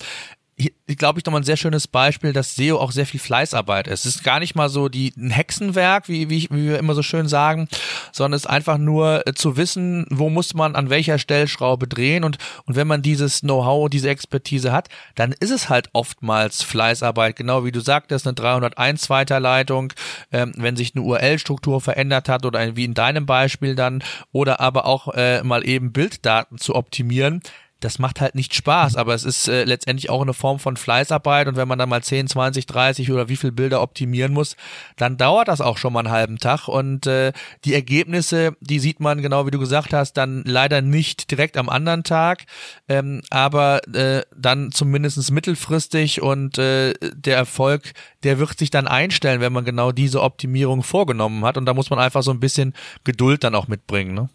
glaube ich, nochmal ein sehr schönes Beispiel, dass SEO auch sehr viel Fleißarbeit ist. Es ist gar nicht mal so die, ein Hexenwerk, wie, wie, wie wir immer so schön sagen, sondern es ist einfach nur äh, zu wissen, wo muss man an welcher Stellschraube drehen. Und, und wenn man dieses Know-how, diese Expertise hat, dann ist es halt oftmals Fleißarbeit, genau wie du sagtest, eine 301 Weiterleitung, ähm, wenn sich eine URL-Struktur verändert hat oder wie in deinem Beispiel dann, oder aber auch äh, mal eben Bilddaten zu optimieren, das macht halt nicht Spaß, aber es ist äh, letztendlich auch eine Form von Fleißarbeit und wenn man dann mal 10, 20, 30 oder wie viel Bilder optimieren muss, dann dauert das auch schon mal einen halben Tag und äh, die Ergebnisse, die sieht man genau wie du gesagt hast, dann leider nicht direkt am anderen Tag, ähm, aber äh, dann zumindest mittelfristig und äh, der Erfolg, der wird sich dann einstellen, wenn man genau diese Optimierung vorgenommen hat und da muss man einfach so ein bisschen Geduld dann auch mitbringen, ne?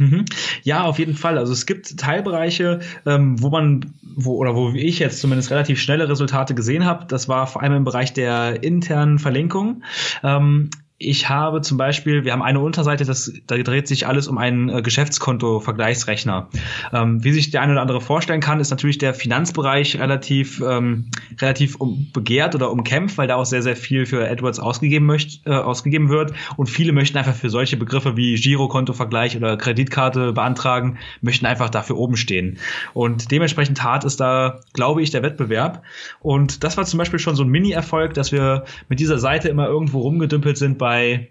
Mhm. Ja, auf jeden Fall. Also es gibt Teilbereiche, ähm, wo man, wo oder wo ich jetzt zumindest relativ schnelle Resultate gesehen habe. Das war vor allem im Bereich der internen Verlinkung. Ähm, ich habe zum Beispiel, wir haben eine Unterseite, das, da dreht sich alles um einen äh, Geschäftskonto-Vergleichsrechner. Ähm, wie sich der eine oder andere vorstellen kann, ist natürlich der Finanzbereich relativ, ähm, relativ um, begehrt oder umkämpft, weil da auch sehr, sehr viel für AdWords ausgegeben, möcht, äh, ausgegeben wird. Und viele möchten einfach für solche Begriffe wie Girokonto-Vergleich oder Kreditkarte beantragen, möchten einfach dafür oben stehen. Und dementsprechend hart ist da, glaube ich, der Wettbewerb. Und das war zum Beispiel schon so ein Mini-Erfolg, dass wir mit dieser Seite immer irgendwo rumgedümpelt sind bei bei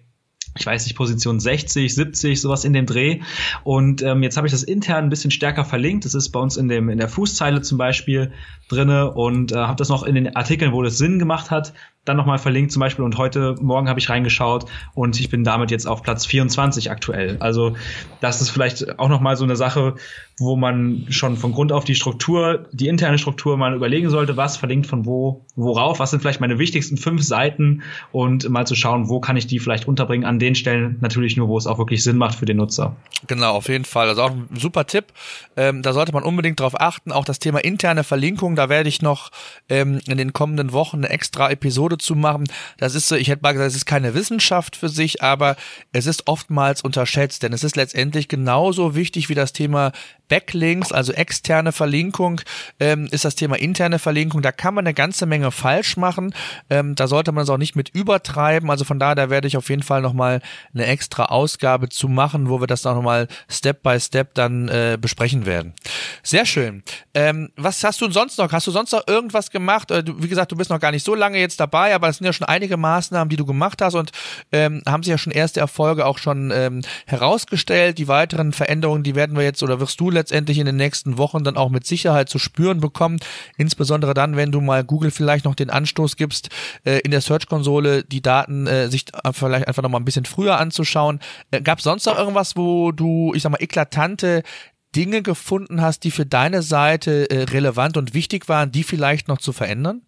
ich weiß nicht, Position 60, 70, sowas in dem Dreh. Und ähm, jetzt habe ich das intern ein bisschen stärker verlinkt. Das ist bei uns in, dem, in der Fußzeile zum Beispiel drinne und äh, habe das noch in den Artikeln, wo das Sinn gemacht hat, dann nochmal verlinkt zum Beispiel. Und heute Morgen habe ich reingeschaut und ich bin damit jetzt auf Platz 24 aktuell. Also das ist vielleicht auch nochmal so eine Sache, wo man schon von Grund auf die Struktur, die interne Struktur mal überlegen sollte, was verlinkt von wo, worauf, was sind vielleicht meine wichtigsten fünf Seiten und mal zu schauen, wo kann ich die vielleicht unterbringen an den Stellen natürlich nur, wo es auch wirklich Sinn macht für den Nutzer. Genau, auf jeden Fall. Also auch ein super Tipp. Ähm, da sollte man unbedingt darauf achten. Auch das Thema interne Verlinkung, da werde ich noch ähm, in den kommenden Wochen eine extra Episode zu machen. Das ist so, ich hätte mal gesagt, es ist keine Wissenschaft für sich, aber es ist oftmals unterschätzt, denn es ist letztendlich genauso wichtig wie das Thema Backlinks, also externe Verlinkung, ähm, ist das Thema interne Verlinkung. Da kann man eine ganze Menge falsch machen. Ähm, da sollte man es auch nicht mit übertreiben. Also von daher, da werde ich auf jeden Fall nochmal eine extra Ausgabe zu machen, wo wir das noch mal Step by Step dann äh, besprechen werden. Sehr schön. Ähm, was hast du sonst noch? Hast du sonst noch irgendwas gemacht? Äh, wie gesagt, du bist noch gar nicht so lange jetzt dabei, aber es sind ja schon einige Maßnahmen, die du gemacht hast und ähm, haben sich ja schon erste Erfolge auch schon ähm, herausgestellt. Die weiteren Veränderungen, die werden wir jetzt oder wirst du letztendlich in den nächsten Wochen dann auch mit Sicherheit zu spüren bekommen. Insbesondere dann, wenn du mal Google vielleicht noch den Anstoß gibst, äh, in der Search-Konsole die Daten äh, sich vielleicht einfach noch mal ein bisschen früher anzuschauen. Äh, Gab es sonst noch irgendwas, wo du, ich sag mal, eklatante Dinge gefunden hast, die für deine Seite äh, relevant und wichtig waren, die vielleicht noch zu verändern?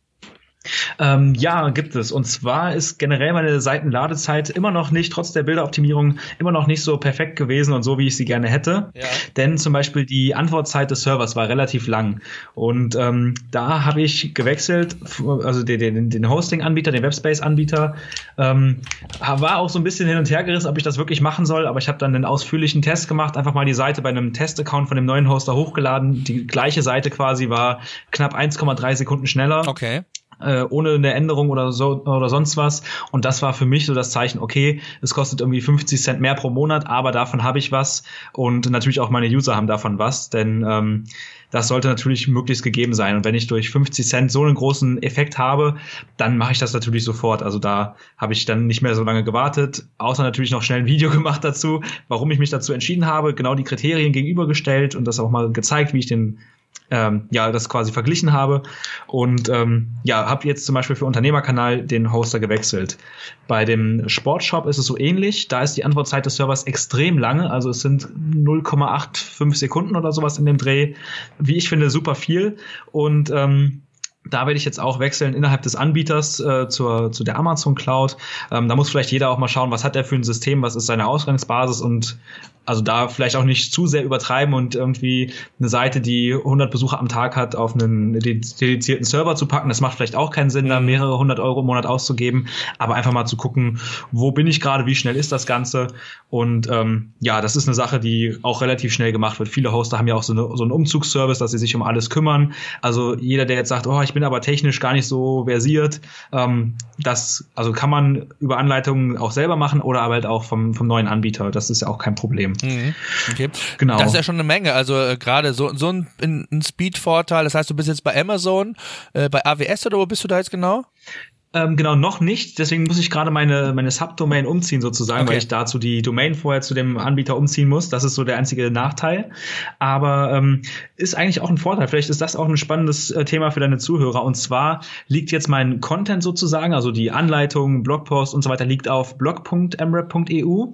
Ähm, ja, gibt es. Und zwar ist generell meine Seitenladezeit immer noch nicht, trotz der Bilderoptimierung, immer noch nicht so perfekt gewesen und so, wie ich sie gerne hätte. Ja. Denn zum Beispiel die Antwortzeit des Servers war relativ lang. Und ähm, da habe ich gewechselt, also den, den, den Hosting-Anbieter, den Webspace-Anbieter, ähm, war auch so ein bisschen hin und her gerissen, ob ich das wirklich machen soll, aber ich habe dann einen ausführlichen Test gemacht, einfach mal die Seite bei einem Test-Account von dem neuen Hoster hochgeladen. Die gleiche Seite quasi war knapp 1,3 Sekunden schneller. Okay äh, ohne eine Änderung oder so oder sonst was. Und das war für mich so das Zeichen, okay, es kostet irgendwie 50 Cent mehr pro Monat, aber davon habe ich was und natürlich auch meine User haben davon was, denn ähm, das sollte natürlich möglichst gegeben sein. Und wenn ich durch 50 Cent so einen großen Effekt habe, dann mache ich das natürlich sofort. Also da habe ich dann nicht mehr so lange gewartet, außer natürlich noch schnell ein Video gemacht dazu, warum ich mich dazu entschieden habe, genau die Kriterien gegenübergestellt und das auch mal gezeigt, wie ich den ähm, ja das quasi verglichen habe und ähm, ja habe jetzt zum Beispiel für Unternehmerkanal den Hoster gewechselt. Bei dem Sportshop ist es so ähnlich. Da ist die Antwortzeit des Servers extrem lange, also es sind 0,85 Sekunden oder sowas in dem Dreh. Wie ich finde super viel und ähm, da werde ich jetzt auch wechseln innerhalb des Anbieters äh, zur, zu der Amazon Cloud. Ähm, da muss vielleicht jeder auch mal schauen, was hat er für ein System, was ist seine Ausgangsbasis und also da vielleicht auch nicht zu sehr übertreiben und irgendwie eine Seite, die 100 Besucher am Tag hat, auf einen dedizierten Server zu packen. Das macht vielleicht auch keinen Sinn, da mhm. mehrere hundert Euro im Monat auszugeben, aber einfach mal zu gucken, wo bin ich gerade, wie schnell ist das Ganze. Und ähm, ja, das ist eine Sache, die auch relativ schnell gemacht wird. Viele Hoster haben ja auch so, eine, so einen Umzugsservice, dass sie sich um alles kümmern. Also jeder, der jetzt sagt, oh, ich bin aber technisch gar nicht so versiert, ähm, das also kann man über Anleitungen auch selber machen oder aber halt auch vom, vom neuen Anbieter. Das ist ja auch kein Problem. Mhm. Okay. Genau. Das ist ja schon eine Menge. Also äh, gerade so, so ein, ein Speed-Vorteil. Das heißt, du bist jetzt bei Amazon, äh, bei AWS oder wo bist du da jetzt genau? Ähm, genau, noch nicht. Deswegen muss ich gerade meine, meine Subdomain umziehen sozusagen, okay. weil ich dazu die Domain vorher zu dem Anbieter umziehen muss. Das ist so der einzige Nachteil. Aber ähm, ist eigentlich auch ein Vorteil. Vielleicht ist das auch ein spannendes äh, Thema für deine Zuhörer. Und zwar liegt jetzt mein Content sozusagen, also die Anleitung, Blogpost und so weiter, liegt auf blog.mrap.eu.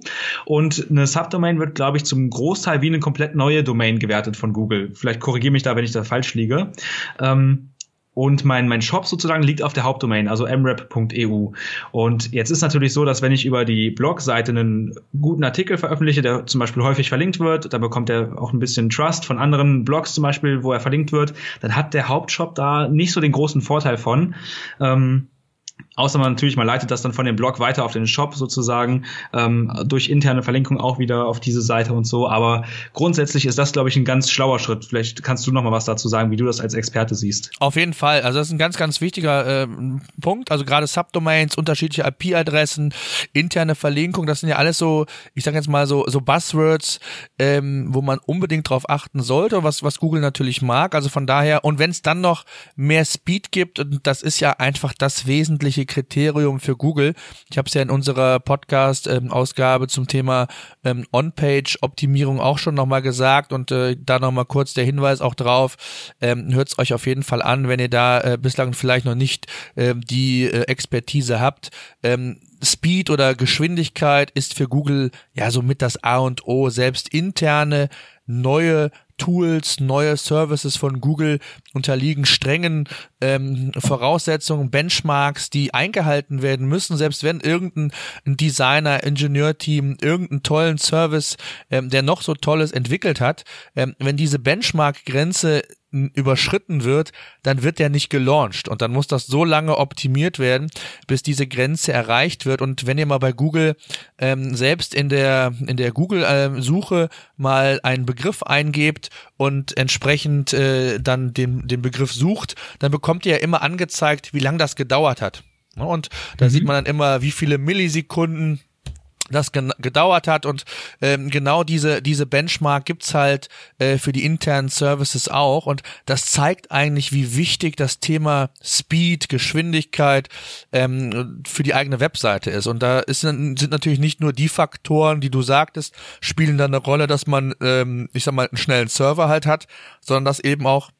Und eine Subdomain wird, glaube ich, zum Großteil wie eine komplett neue Domain gewertet von Google. Vielleicht korrigiere mich da, wenn ich da falsch liege. Ähm, und mein, mein Shop sozusagen liegt auf der Hauptdomain, also mrap.eu. Und jetzt ist natürlich so, dass wenn ich über die Blogseite einen guten Artikel veröffentliche, der zum Beispiel häufig verlinkt wird, da bekommt er auch ein bisschen Trust von anderen Blogs zum Beispiel, wo er verlinkt wird, dann hat der Hauptshop da nicht so den großen Vorteil von. Ähm, Außer man natürlich, man leitet das dann von dem Blog weiter auf den Shop sozusagen, ähm, durch interne Verlinkung auch wieder auf diese Seite und so. Aber grundsätzlich ist das, glaube ich, ein ganz schlauer Schritt. Vielleicht kannst du noch mal was dazu sagen, wie du das als Experte siehst. Auf jeden Fall. Also das ist ein ganz, ganz wichtiger äh, Punkt. Also gerade Subdomains, unterschiedliche IP-Adressen, interne Verlinkung, das sind ja alles so, ich sage jetzt mal so, so Buzzwords, ähm, wo man unbedingt drauf achten sollte, was, was Google natürlich mag. Also von daher, und wenn es dann noch mehr Speed gibt, das ist ja einfach das wesentliche Kriterium für Google. Ich habe es ja in unserer Podcast-Ausgabe ähm, zum Thema ähm, On-Page-Optimierung auch schon nochmal gesagt und äh, da nochmal kurz der Hinweis auch drauf. Ähm, Hört es euch auf jeden Fall an, wenn ihr da äh, bislang vielleicht noch nicht äh, die äh, Expertise habt. Ähm, Speed oder Geschwindigkeit ist für Google ja somit das A und O. Selbst interne neue Tools, neue Services von Google unterliegen strengen ähm, Voraussetzungen, Benchmarks, die eingehalten werden müssen, selbst wenn irgendein Designer, Ingenieurteam irgendeinen tollen Service, ähm, der noch so tolles entwickelt hat, ähm, wenn diese Benchmark-Grenze überschritten wird, dann wird der nicht gelauncht und dann muss das so lange optimiert werden, bis diese Grenze erreicht wird. Und wenn ihr mal bei Google ähm, selbst in der in der Google äh, Suche mal einen Begriff eingebt und entsprechend äh, dann den den Begriff sucht, dann bekommt ihr ja immer angezeigt, wie lang das gedauert hat. Und da mhm. sieht man dann immer, wie viele Millisekunden das gedauert hat. Und ähm, genau diese diese Benchmark gibt's halt äh, für die internen Services auch. Und das zeigt eigentlich wie wichtig das Thema Speed Geschwindigkeit ähm, für die eigene Webseite ist. Und da ist, sind natürlich nicht nur die Faktoren die du sagtest spielen dann eine Rolle dass man ähm, ich sag mal einen schnellen Server halt hat sondern dass eben auch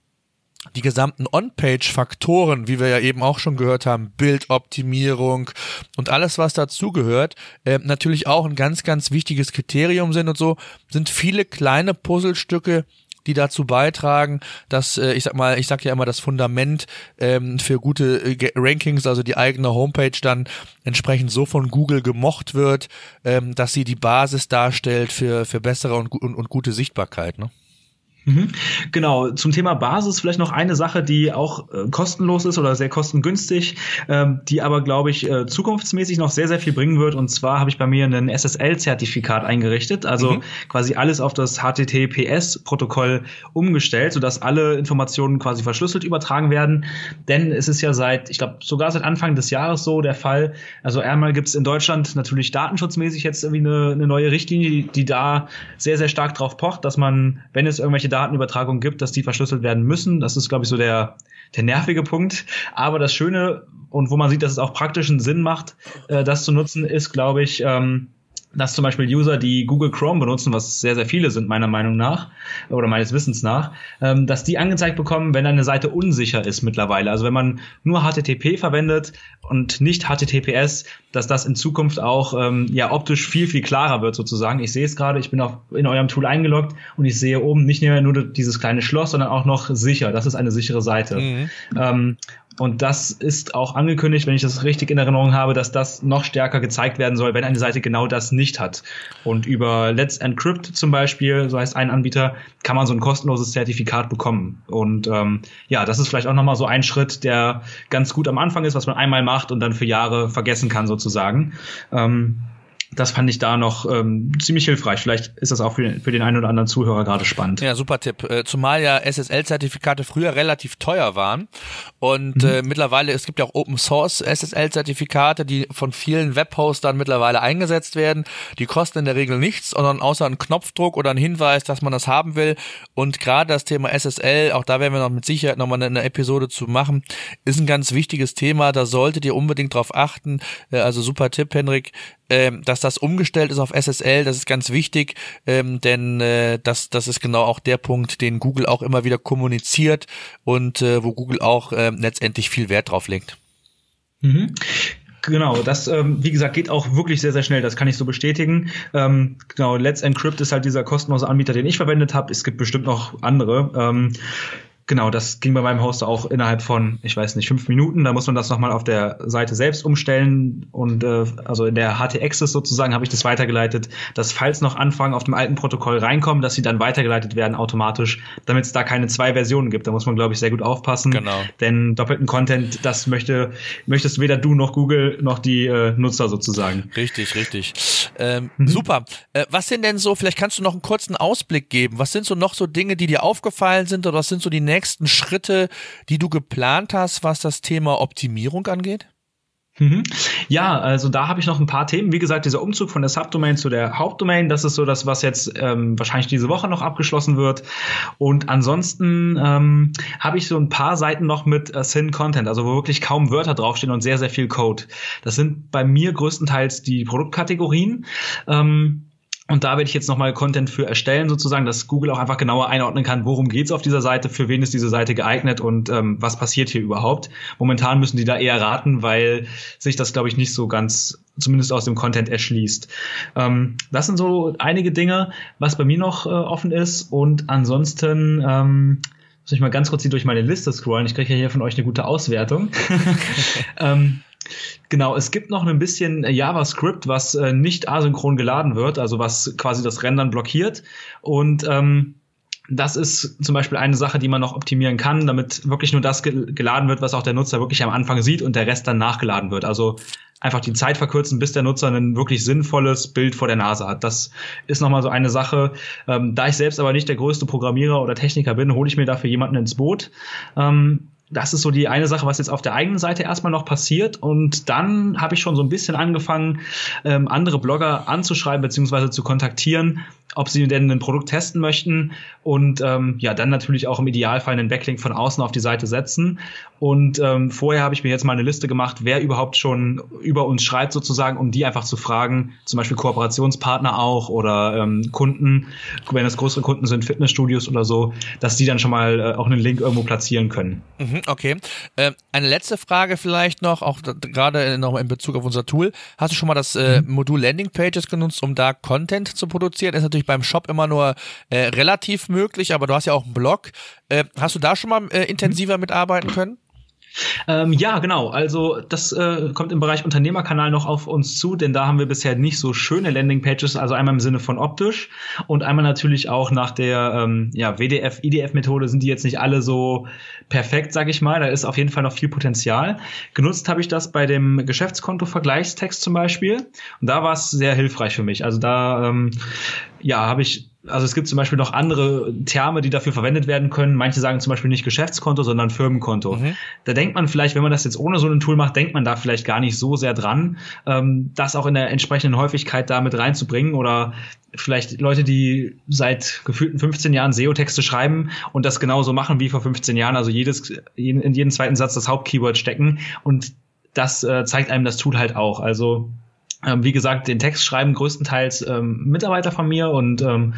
die gesamten On-Page-Faktoren, wie wir ja eben auch schon gehört haben, Bildoptimierung und alles, was dazugehört, äh, natürlich auch ein ganz, ganz wichtiges Kriterium sind und so, sind viele kleine Puzzlestücke, die dazu beitragen, dass äh, ich sag mal, ich sag ja immer das Fundament ähm, für gute äh, Rankings, also die eigene Homepage dann entsprechend so von Google gemocht wird, ähm, dass sie die Basis darstellt für für bessere und, und, und gute Sichtbarkeit. Ne? Mhm. Genau, zum Thema Basis vielleicht noch eine Sache, die auch äh, kostenlos ist oder sehr kostengünstig, ähm, die aber, glaube ich, äh, zukunftsmäßig noch sehr, sehr viel bringen wird. Und zwar habe ich bei mir ein SSL-Zertifikat eingerichtet, also mhm. quasi alles auf das HTTPS-Protokoll umgestellt, sodass alle Informationen quasi verschlüsselt übertragen werden. Denn es ist ja seit, ich glaube, sogar seit Anfang des Jahres so der Fall. Also einmal gibt es in Deutschland natürlich datenschutzmäßig jetzt irgendwie eine, eine neue Richtlinie, die, die da sehr, sehr stark drauf pocht, dass man, wenn es irgendwelche Datenübertragung gibt, dass die verschlüsselt werden müssen. Das ist, glaube ich, so der, der nervige Punkt. Aber das Schöne und wo man sieht, dass es auch praktischen Sinn macht, äh, das zu nutzen, ist, glaube ich, ähm, dass zum Beispiel User, die Google Chrome benutzen, was sehr, sehr viele sind meiner Meinung nach oder meines Wissens nach, ähm, dass die angezeigt bekommen, wenn eine Seite unsicher ist mittlerweile. Also wenn man nur HTTP verwendet und nicht HTTPS, dass das in Zukunft auch ähm, ja optisch viel, viel klarer wird sozusagen. Ich sehe es gerade, ich bin auch in eurem Tool eingeloggt und ich sehe oben nicht mehr nur dieses kleine Schloss, sondern auch noch sicher. Das ist eine sichere Seite. Mhm. Ähm, und das ist auch angekündigt, wenn ich das richtig in Erinnerung habe, dass das noch stärker gezeigt werden soll, wenn eine Seite genau das nicht hat. Und über Let's Encrypt zum Beispiel, so heißt ein Anbieter, kann man so ein kostenloses Zertifikat bekommen. Und ähm, ja, das ist vielleicht auch nochmal so ein Schritt, der ganz gut am Anfang ist, was man einmal macht und dann für Jahre vergessen kann sozusagen. Ähm, das fand ich da noch ähm, ziemlich hilfreich. Vielleicht ist das auch für, für den einen oder anderen Zuhörer gerade spannend. Ja, super Tipp. Äh, zumal ja SSL-Zertifikate früher relativ teuer waren und mhm. äh, mittlerweile, es gibt ja auch Open Source SSL-Zertifikate, die von vielen Webhostern mittlerweile eingesetzt werden. Die kosten in der Regel nichts, sondern außer einen Knopfdruck oder einen Hinweis, dass man das haben will. Und gerade das Thema SSL, auch da werden wir noch mit Sicherheit nochmal eine Episode zu machen, ist ein ganz wichtiges Thema. Da solltet ihr unbedingt drauf achten. Äh, also super Tipp, Henrik ähm, dass das umgestellt ist auf SSL, das ist ganz wichtig, ähm, denn äh, das, das ist genau auch der Punkt, den Google auch immer wieder kommuniziert und äh, wo Google auch äh, letztendlich viel Wert drauf legt. Mhm. Genau, das, ähm, wie gesagt, geht auch wirklich sehr, sehr schnell. Das kann ich so bestätigen. Ähm, genau, Let's Encrypt ist halt dieser kostenlose Anbieter, den ich verwendet habe. Es gibt bestimmt noch andere. Ähm, Genau, das ging bei meinem Hoster auch innerhalb von, ich weiß nicht, fünf Minuten. Da muss man das nochmal auf der Seite selbst umstellen und äh, also in der HT-Access sozusagen habe ich das weitergeleitet, dass falls noch Anfragen auf dem alten Protokoll reinkommen, dass sie dann weitergeleitet werden automatisch, damit es da keine zwei Versionen gibt. Da muss man, glaube ich, sehr gut aufpassen. Genau. Denn doppelten Content, das möchte, möchtest weder du noch Google noch die äh, Nutzer sozusagen. Richtig, richtig. Ähm, mhm. Super. Äh, was sind denn so, vielleicht kannst du noch einen kurzen Ausblick geben. Was sind so noch so Dinge, die dir aufgefallen sind oder was sind so die nächsten nächsten Schritte, die du geplant hast, was das Thema Optimierung angeht? Mhm. Ja, also da habe ich noch ein paar Themen. Wie gesagt, dieser Umzug von der Subdomain zu der Hauptdomain, das ist so das, was jetzt ähm, wahrscheinlich diese Woche noch abgeschlossen wird. Und ansonsten ähm, habe ich so ein paar Seiten noch mit äh, Sin Content, also wo wirklich kaum Wörter draufstehen und sehr, sehr viel Code. Das sind bei mir größtenteils die Produktkategorien. Ähm, und da werde ich jetzt nochmal Content für erstellen, sozusagen, dass Google auch einfach genauer einordnen kann, worum geht's auf dieser Seite, für wen ist diese Seite geeignet und ähm, was passiert hier überhaupt. Momentan müssen die da eher raten, weil sich das, glaube ich, nicht so ganz, zumindest aus dem Content erschließt. Ähm, das sind so einige Dinge, was bei mir noch äh, offen ist. Und ansonsten ähm, muss ich mal ganz kurz hier durch meine Liste scrollen. Ich kriege ja hier von euch eine gute Auswertung. ähm, Genau, es gibt noch ein bisschen JavaScript, was äh, nicht asynchron geladen wird, also was quasi das Rendern blockiert. Und ähm, das ist zum Beispiel eine Sache, die man noch optimieren kann, damit wirklich nur das geladen wird, was auch der Nutzer wirklich am Anfang sieht und der Rest dann nachgeladen wird. Also einfach die Zeit verkürzen, bis der Nutzer ein wirklich sinnvolles Bild vor der Nase hat. Das ist nochmal so eine Sache. Ähm, da ich selbst aber nicht der größte Programmierer oder Techniker bin, hole ich mir dafür jemanden ins Boot. Ähm, das ist so die eine Sache, was jetzt auf der eigenen Seite erstmal noch passiert. Und dann habe ich schon so ein bisschen angefangen, ähm, andere Blogger anzuschreiben bzw. zu kontaktieren, ob sie denn ein Produkt testen möchten und ähm, ja, dann natürlich auch im Idealfall einen Backlink von außen auf die Seite setzen. Und ähm, vorher habe ich mir jetzt mal eine Liste gemacht, wer überhaupt schon über uns schreibt sozusagen, um die einfach zu fragen, zum Beispiel Kooperationspartner auch oder ähm, Kunden, wenn es größere Kunden sind, Fitnessstudios oder so, dass die dann schon mal äh, auch einen Link irgendwo platzieren können. Mhm, okay. Äh, eine letzte Frage vielleicht noch, auch gerade noch in Bezug auf unser Tool. Hast du schon mal das äh, mhm. Modul Landing Pages genutzt, um da Content zu produzieren? Ist natürlich beim Shop immer nur äh, relativ möglich, aber du hast ja auch einen Blog. Äh, hast du da schon mal äh, intensiver mitarbeiten können? Ähm, ja, genau. Also das äh, kommt im Bereich Unternehmerkanal noch auf uns zu, denn da haben wir bisher nicht so schöne Landingpages, also einmal im Sinne von optisch und einmal natürlich auch nach der ähm, ja, WDF, IDF-Methode sind die jetzt nicht alle so perfekt, sag ich mal. Da ist auf jeden Fall noch viel Potenzial. Genutzt habe ich das bei dem Geschäftskonto-Vergleichstext zum Beispiel und da war es sehr hilfreich für mich. Also da ähm, ja, habe ich also es gibt zum Beispiel noch andere Terme, die dafür verwendet werden können. Manche sagen zum Beispiel nicht Geschäftskonto, sondern Firmenkonto. Mhm. Da denkt man vielleicht, wenn man das jetzt ohne so ein Tool macht, denkt man da vielleicht gar nicht so sehr dran, ähm, das auch in der entsprechenden Häufigkeit da mit reinzubringen oder vielleicht Leute, die seit gefühlten 15 Jahren SEO-Texte schreiben und das genauso machen wie vor 15 Jahren, also jedes, in jeden zweiten Satz das Hauptkeyword stecken und das äh, zeigt einem das Tool halt auch. Also wie gesagt, den Text schreiben größtenteils ähm, Mitarbeiter von mir und ähm,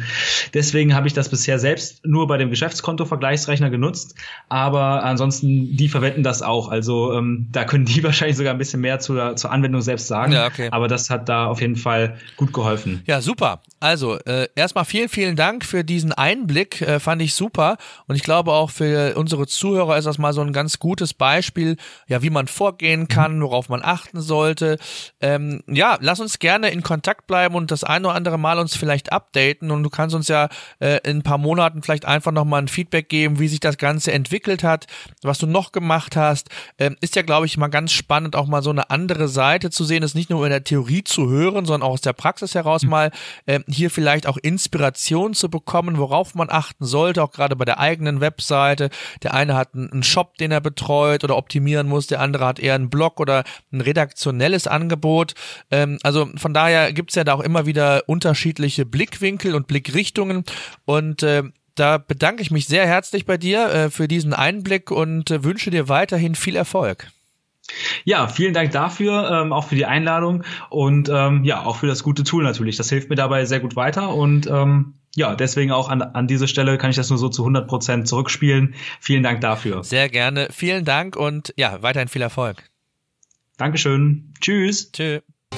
deswegen habe ich das bisher selbst nur bei dem Geschäftskonto-Vergleichsrechner genutzt, aber ansonsten, die verwenden das auch. Also ähm, da können die wahrscheinlich sogar ein bisschen mehr zur, zur Anwendung selbst sagen, ja, okay. aber das hat da auf jeden Fall gut geholfen. Ja, super. Also äh, erstmal vielen, vielen Dank für diesen Einblick, äh, fand ich super und ich glaube auch für unsere Zuhörer ist das mal so ein ganz gutes Beispiel, ja, wie man vorgehen kann, worauf man achten sollte. Ähm, ja, lass uns gerne in Kontakt bleiben und das ein oder andere Mal uns vielleicht updaten und du kannst uns ja äh, in ein paar Monaten vielleicht einfach nochmal ein Feedback geben, wie sich das Ganze entwickelt hat, was du noch gemacht hast. Ähm, ist ja, glaube ich, mal ganz spannend, auch mal so eine andere Seite zu sehen, es nicht nur in der Theorie zu hören, sondern auch aus der Praxis heraus mal äh, hier vielleicht auch Inspiration zu bekommen, worauf man achten sollte, auch gerade bei der eigenen Webseite. Der eine hat einen Shop, den er betreut oder optimieren muss, der andere hat eher einen Blog oder ein redaktionelles Angebot. Äh, ähm, also von daher gibt's ja da auch immer wieder unterschiedliche Blickwinkel und Blickrichtungen und äh, da bedanke ich mich sehr herzlich bei dir äh, für diesen Einblick und äh, wünsche dir weiterhin viel Erfolg. Ja, vielen Dank dafür, ähm, auch für die Einladung und ähm, ja, auch für das gute Tool natürlich. Das hilft mir dabei sehr gut weiter und ähm, ja, deswegen auch an, an diese Stelle kann ich das nur so zu 100 Prozent zurückspielen. Vielen Dank dafür. Sehr gerne. Vielen Dank und ja, weiterhin viel Erfolg. Dankeschön. Tschüss. Tschüss.